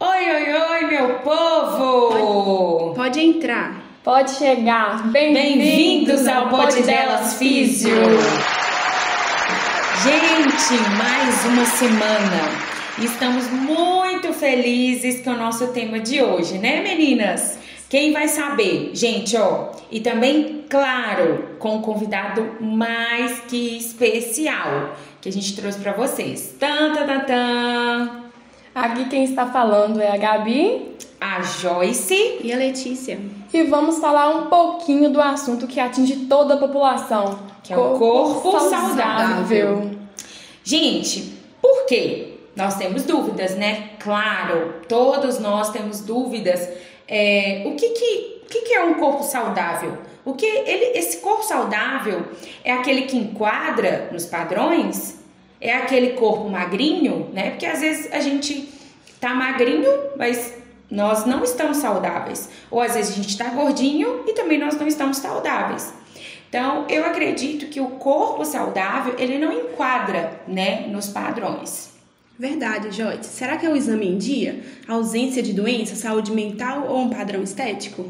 Oi, oi, oi, meu povo! Pode entrar. Pode chegar. Bem-vindos ao Pod Delas Físio. Gente, mais uma semana. Estamos muito felizes com o nosso tema de hoje, né, meninas? Quem vai saber? Gente, ó, e também, claro, com um convidado mais que especial que a gente trouxe para vocês. Tan, tan, tan, tan. Aqui quem está falando é a Gabi A Joyce. E a Letícia? e vamos falar um pouquinho do assunto que atinge toda a população, Que é o corpo saudável. Gente, por quê? Nós temos dúvidas, né? Claro, todos nós temos dúvidas. É, o que que, o que que é um corpo saudável? O que ele, esse corpo saudável é aquele que enquadra nos padrões? É aquele corpo magrinho, né? Porque às vezes a gente tá magrinho, mas nós não estamos saudáveis. Ou às vezes a gente tá gordinho e também nós não estamos saudáveis. Então, eu acredito que o corpo saudável, ele não enquadra, né, nos padrões. Verdade, Joyce. Será que é o exame em dia? ausência de doença, saúde mental ou um padrão estético?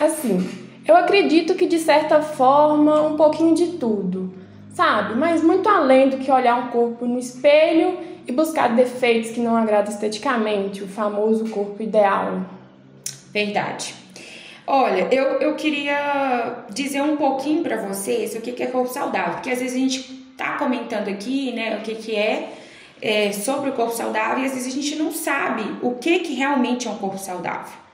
Assim, eu acredito que de certa forma um pouquinho de tudo, sabe? Mas muito além do que olhar um corpo no espelho e buscar defeitos que não agradam esteticamente, o famoso corpo ideal. Verdade. Olha, eu, eu queria dizer um pouquinho pra vocês o que, que é corpo saudável, porque às vezes a gente tá comentando aqui, né, o que, que é, é sobre o corpo saudável e às vezes a gente não sabe o que, que realmente é um corpo saudável.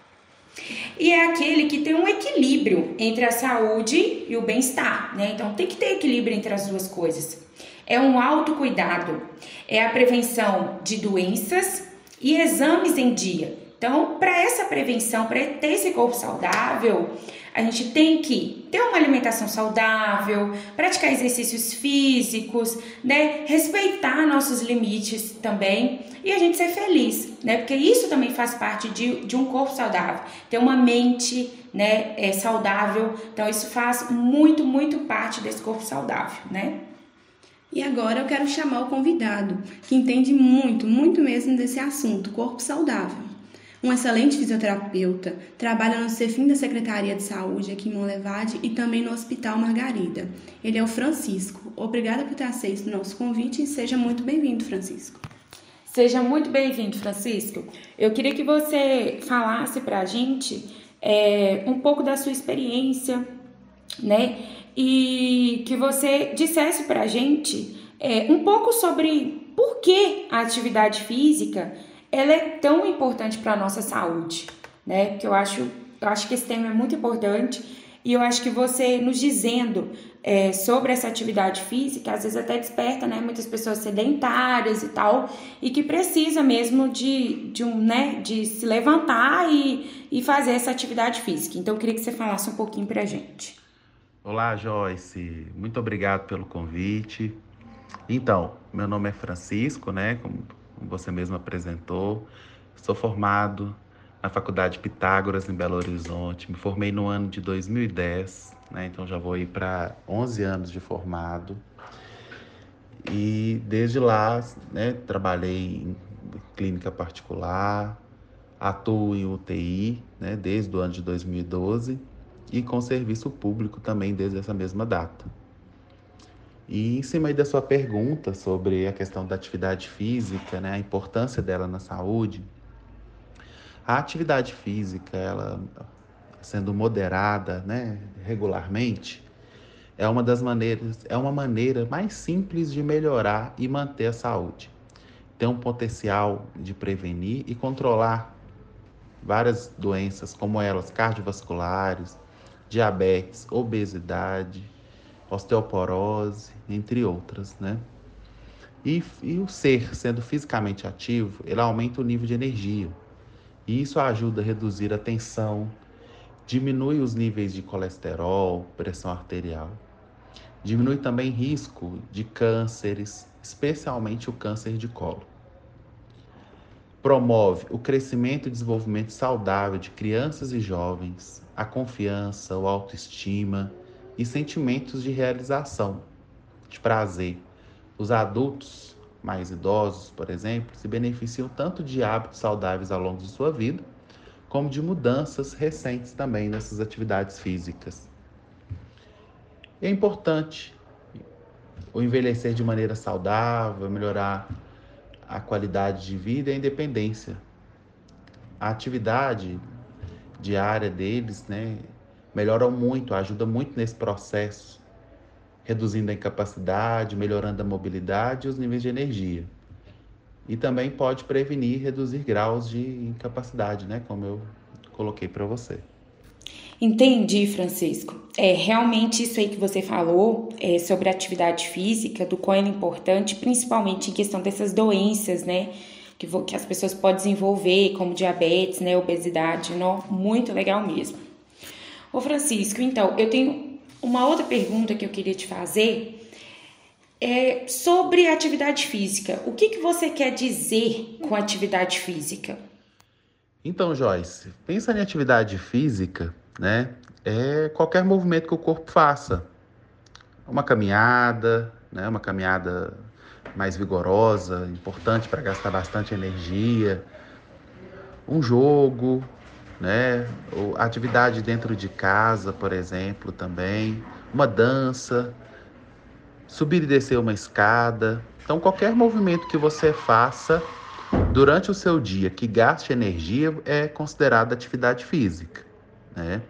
E é aquele que tem um equilíbrio entre a saúde e o bem-estar, né? Então tem que ter equilíbrio entre as duas coisas. É um autocuidado, é a prevenção de doenças e exames em dia. Então, para essa prevenção, para ter esse corpo saudável, a gente tem que ter uma alimentação saudável, praticar exercícios físicos, né? Respeitar nossos limites também e a gente ser feliz, né? Porque isso também faz parte de, de um corpo saudável. Ter uma mente, né, é, saudável. Então, isso faz muito, muito parte desse corpo saudável, né? E agora eu quero chamar o convidado, que entende muito, muito mesmo desse assunto, corpo saudável. Um excelente fisioterapeuta, trabalha no CEFIM da Secretaria de Saúde aqui em Monlevade e também no Hospital Margarida. Ele é o Francisco. Obrigada por ter aceito o nosso convite e seja muito bem-vindo, Francisco. Seja muito bem-vindo, Francisco. Eu queria que você falasse para a gente é, um pouco da sua experiência, né? E que você dissesse para a gente é, um pouco sobre por que a atividade física ela é tão importante para a nossa saúde, né? Porque eu acho, eu acho que esse tema é muito importante e eu acho que você nos dizendo é, sobre essa atividade física, às vezes até desperta, né? Muitas pessoas sedentárias e tal, e que precisa mesmo de, de um, né? De se levantar e, e fazer essa atividade física. Então, eu queria que você falasse um pouquinho pra gente. Olá, Joyce. Muito obrigado pelo convite. Então, meu nome é Francisco, né? Como você mesmo apresentou. Sou formado na Faculdade Pitágoras, em Belo Horizonte. Me formei no ano de 2010, né? Então já vou ir para 11 anos de formado. E desde lá, né, trabalhei em clínica particular, atuo em UTI, né, desde o ano de 2012 e com serviço público também desde essa mesma data. E em cima aí da sua pergunta sobre a questão da atividade física, né, a importância dela na saúde, a atividade física, ela sendo moderada, né, regularmente, é uma das maneiras, é uma maneira mais simples de melhorar e manter a saúde. Tem um potencial de prevenir e controlar várias doenças, como elas cardiovasculares, diabetes, obesidade, osteoporose, entre outras, né? E, e, o ser, sendo fisicamente ativo, ele aumenta o nível de energia. E isso ajuda a reduzir a tensão, diminui os níveis de colesterol, pressão arterial. Diminui também risco de cânceres, especialmente o câncer de colo. Promove o crescimento e desenvolvimento saudável de crianças e jovens, a confiança, o autoestima e sentimentos de realização, de prazer. Os adultos mais idosos, por exemplo, se beneficiam tanto de hábitos saudáveis ao longo de sua vida, como de mudanças recentes também nessas atividades físicas. É importante o envelhecer de maneira saudável, melhorar a qualidade de vida e a independência. A atividade diária deles, né, melhora muito, ajuda muito nesse processo, reduzindo a incapacidade, melhorando a mobilidade e os níveis de energia. E também pode prevenir e reduzir graus de incapacidade, né, como eu coloquei para você. Entendi, Francisco. É realmente isso aí que você falou é, sobre a atividade física, do quão é importante, principalmente em questão dessas doenças, né? Que, que as pessoas podem desenvolver, como diabetes, né, obesidade, não? muito legal mesmo. Ô Francisco, então, eu tenho uma outra pergunta que eu queria te fazer é sobre atividade física. O que, que você quer dizer com atividade física? Então, Joyce, pensa em atividade física né? É qualquer movimento que o corpo faça. Uma caminhada, né? Uma caminhada mais vigorosa, importante para gastar bastante energia. Um jogo, né? Ou atividade dentro de casa, por exemplo, também. Uma dança, subir e descer uma escada. Então, qualquer movimento que você faça durante o seu dia que gaste energia é considerado atividade física né?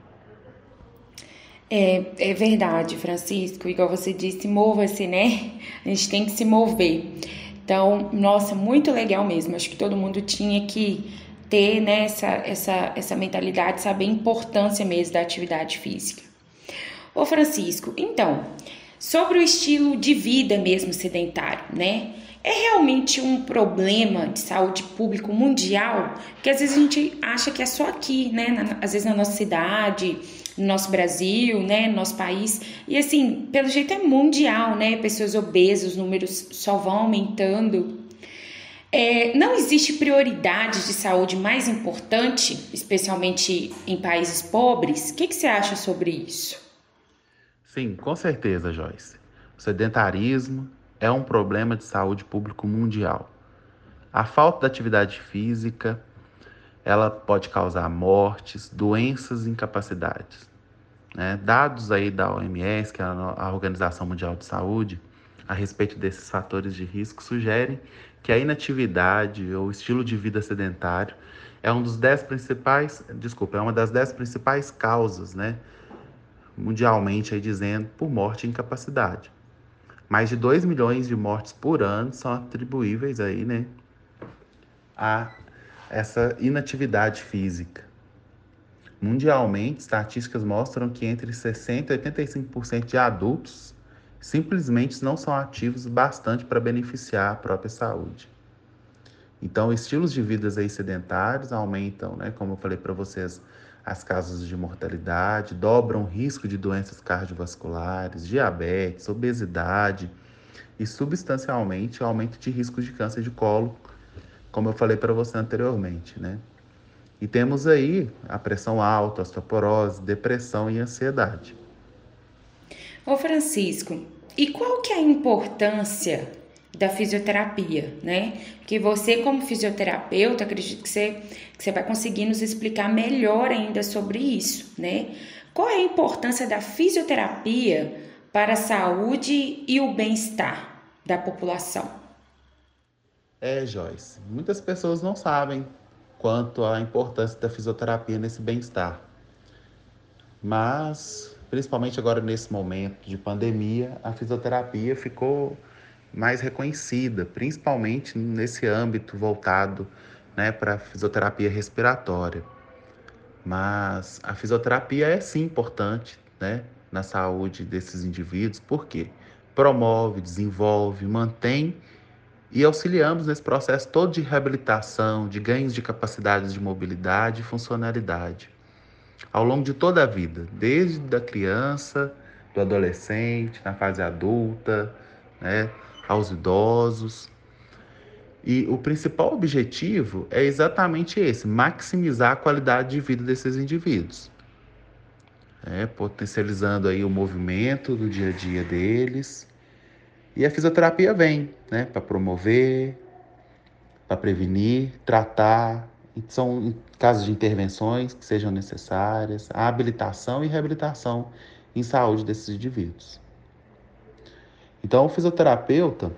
É, é verdade, Francisco. Igual você disse, mova-se, né? A gente tem que se mover. Então, nossa, muito legal mesmo. Acho que todo mundo tinha que ter né, essa, essa, essa mentalidade, saber a importância mesmo da atividade física. Ô Francisco, então, sobre o estilo de vida mesmo sedentário, né? É realmente um problema de saúde pública mundial, que às vezes a gente acha que é só aqui, né? Na, às vezes na nossa cidade, no nosso Brasil, né? No nosso país. E assim, pelo jeito é mundial, né? Pessoas obesas, os números só vão aumentando. É, não existe prioridade de saúde mais importante, especialmente em países pobres? O que, que você acha sobre isso? Sim, com certeza, Joyce. O sedentarismo, é um problema de saúde público mundial. A falta de atividade física, ela pode causar mortes, doenças e incapacidades. Né? Dados aí da OMS, que é a Organização Mundial de Saúde, a respeito desses fatores de risco, sugerem que a inatividade ou estilo de vida sedentário é um dos dez principais, desculpa, é uma das dez principais causas, né, mundialmente aí dizendo por morte e incapacidade. Mais de 2 milhões de mortes por ano são atribuíveis aí, né, a essa inatividade física. Mundialmente, estatísticas mostram que entre 60% e 85% de adultos simplesmente não são ativos bastante para beneficiar a própria saúde. Então, estilos de vidas aí sedentários aumentam, né, como eu falei para vocês, as causas de mortalidade, dobram o risco de doenças cardiovasculares, diabetes, obesidade e substancialmente o aumento de risco de câncer de colo, como eu falei para você anteriormente, né? E temos aí a pressão alta, osteoporose, depressão e ansiedade. Ô Francisco, e qual que é a importância da fisioterapia, né? Porque você, como fisioterapeuta, acredito que você, que você vai conseguir nos explicar melhor ainda sobre isso, né? Qual é a importância da fisioterapia para a saúde e o bem-estar da população? É, Joyce, muitas pessoas não sabem quanto à importância da fisioterapia nesse bem-estar. Mas, principalmente agora nesse momento de pandemia, a fisioterapia ficou mais reconhecida, principalmente nesse âmbito voltado né, para a fisioterapia respiratória. Mas a fisioterapia é sim importante né, na saúde desses indivíduos, porque promove, desenvolve, mantém e auxiliamos nesse processo todo de reabilitação, de ganhos de capacidades de mobilidade e funcionalidade ao longo de toda a vida, desde a criança, do adolescente, na fase adulta, né, aos idosos. E o principal objetivo é exatamente esse: maximizar a qualidade de vida desses indivíduos. É, potencializando aí o movimento do dia a dia deles E a fisioterapia vem, né, para promover, para prevenir, tratar. São casos de intervenções que sejam necessárias, a habilitação e reabilitação em saúde desses indivíduos. Então, o fisioterapeuta,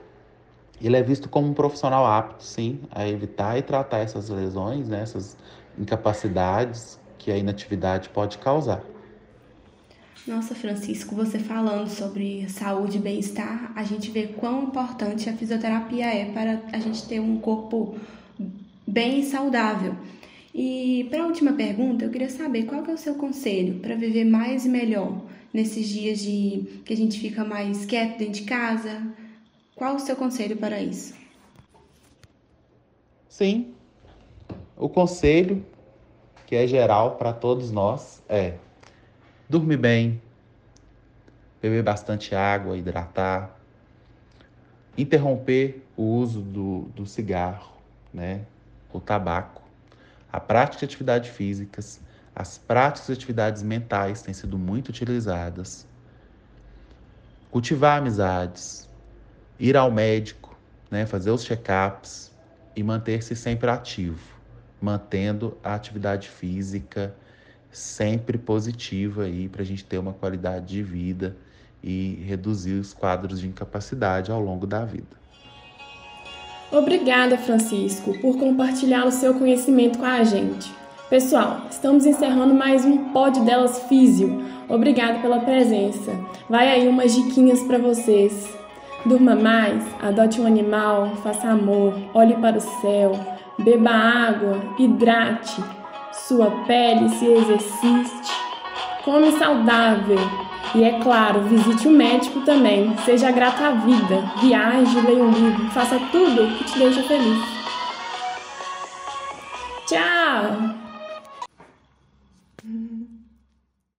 ele é visto como um profissional apto, sim, a evitar e tratar essas lesões, né, essas incapacidades que a inatividade pode causar. Nossa, Francisco, você falando sobre saúde e bem-estar, a gente vê quão importante a fisioterapia é para a gente ter um corpo bem e saudável. E para a última pergunta, eu queria saber qual é o seu conselho para viver mais e melhor nesses dias de que a gente fica mais quieto dentro de casa? Qual o seu conselho para isso? Sim. O conselho que é geral para todos nós é dormir bem, beber bastante água, hidratar, interromper o uso do, do cigarro, né, o tabaco, a prática de atividades físicas, as práticas de atividades mentais têm sido muito utilizadas. Cultivar amizades, ir ao médico, né, fazer os check-ups e manter-se sempre ativo, mantendo a atividade física sempre positiva aí para a gente ter uma qualidade de vida e reduzir os quadros de incapacidade ao longo da vida. Obrigada, Francisco, por compartilhar o seu conhecimento com a gente. Pessoal, estamos encerrando mais um Pod Delas Físio. Obrigada pela presença. Vai aí umas diquinhas para vocês. Durma mais, adote um animal, faça amor, olhe para o céu, beba água, hidrate, sua pele se exercite, come saudável, e é claro, visite o médico também. Seja grata à vida. Viaje, leia um livro, faça tudo que te deixa feliz. Tchau!